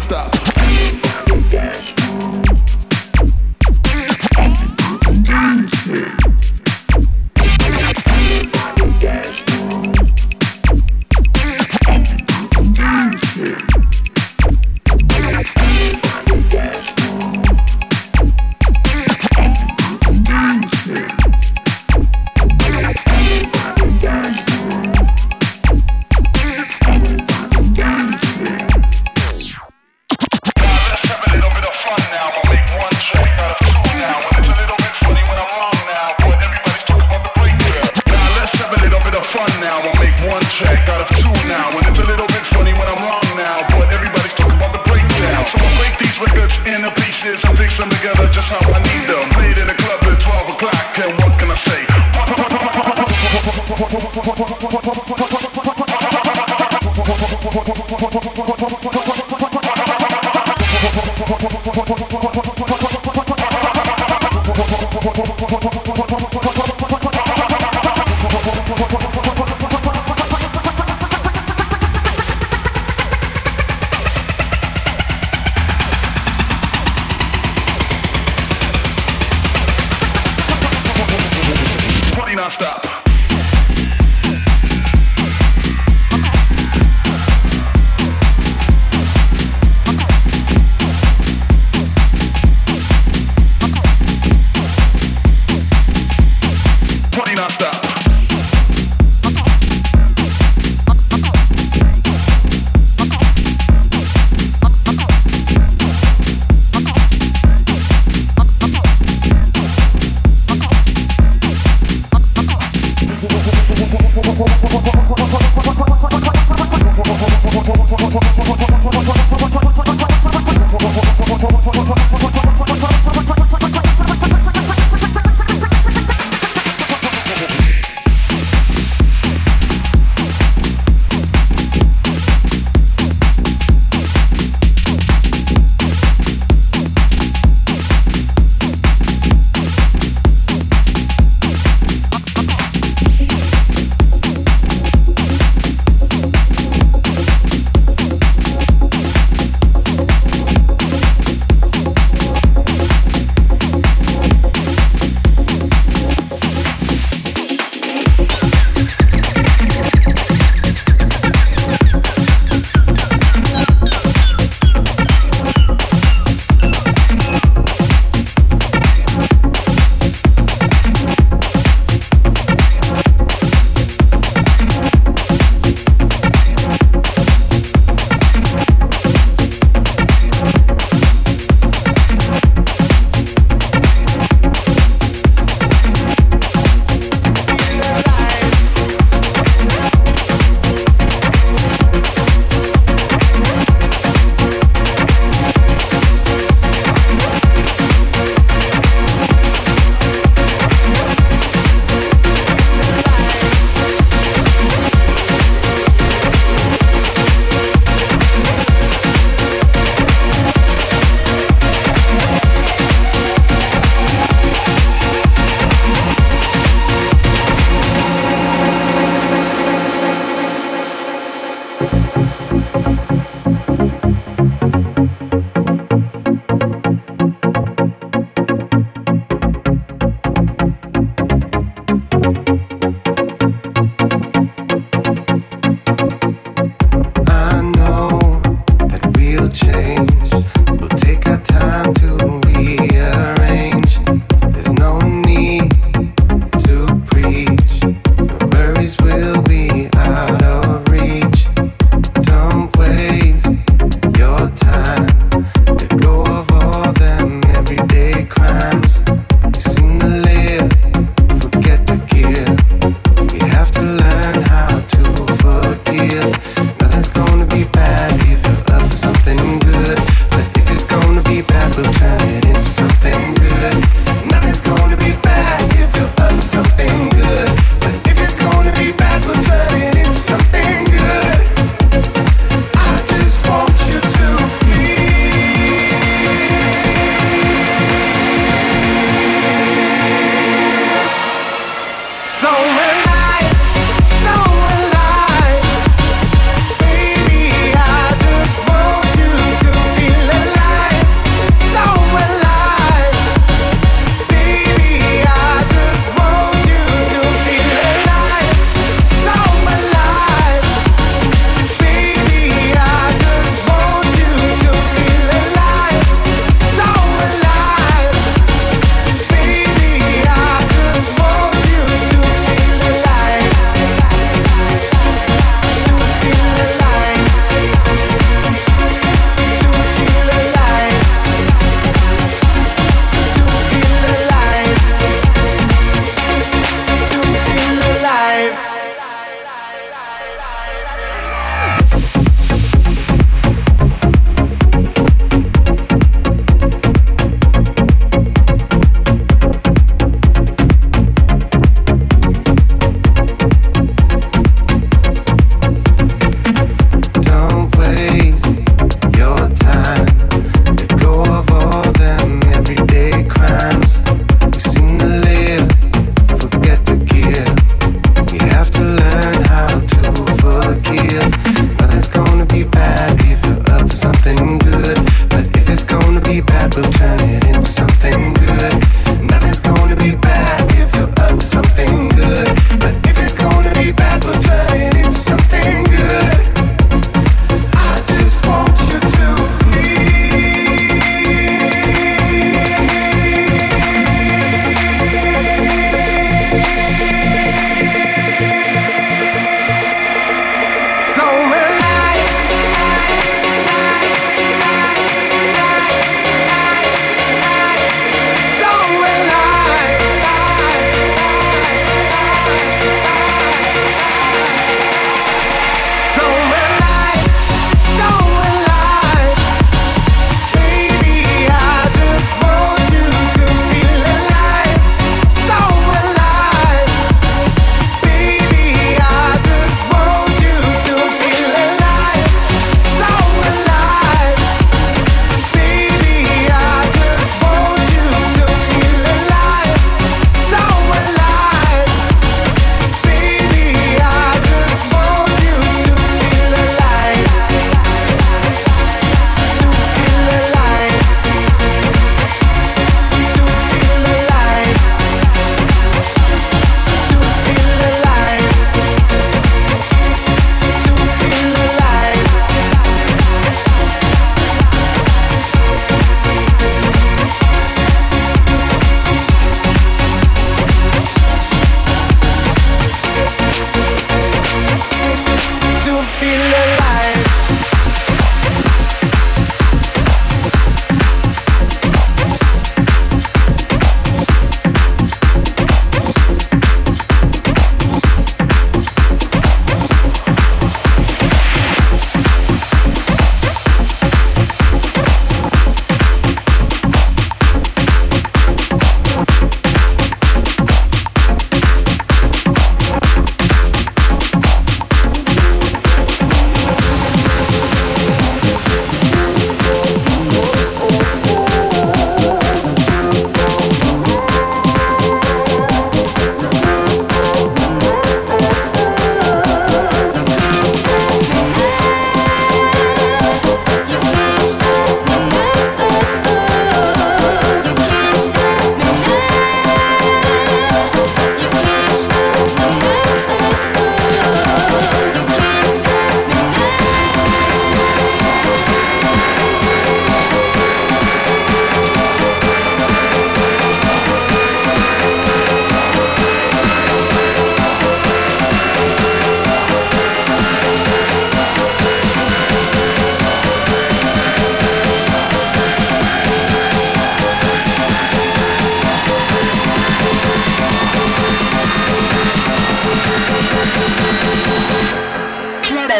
non-stop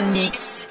Mix.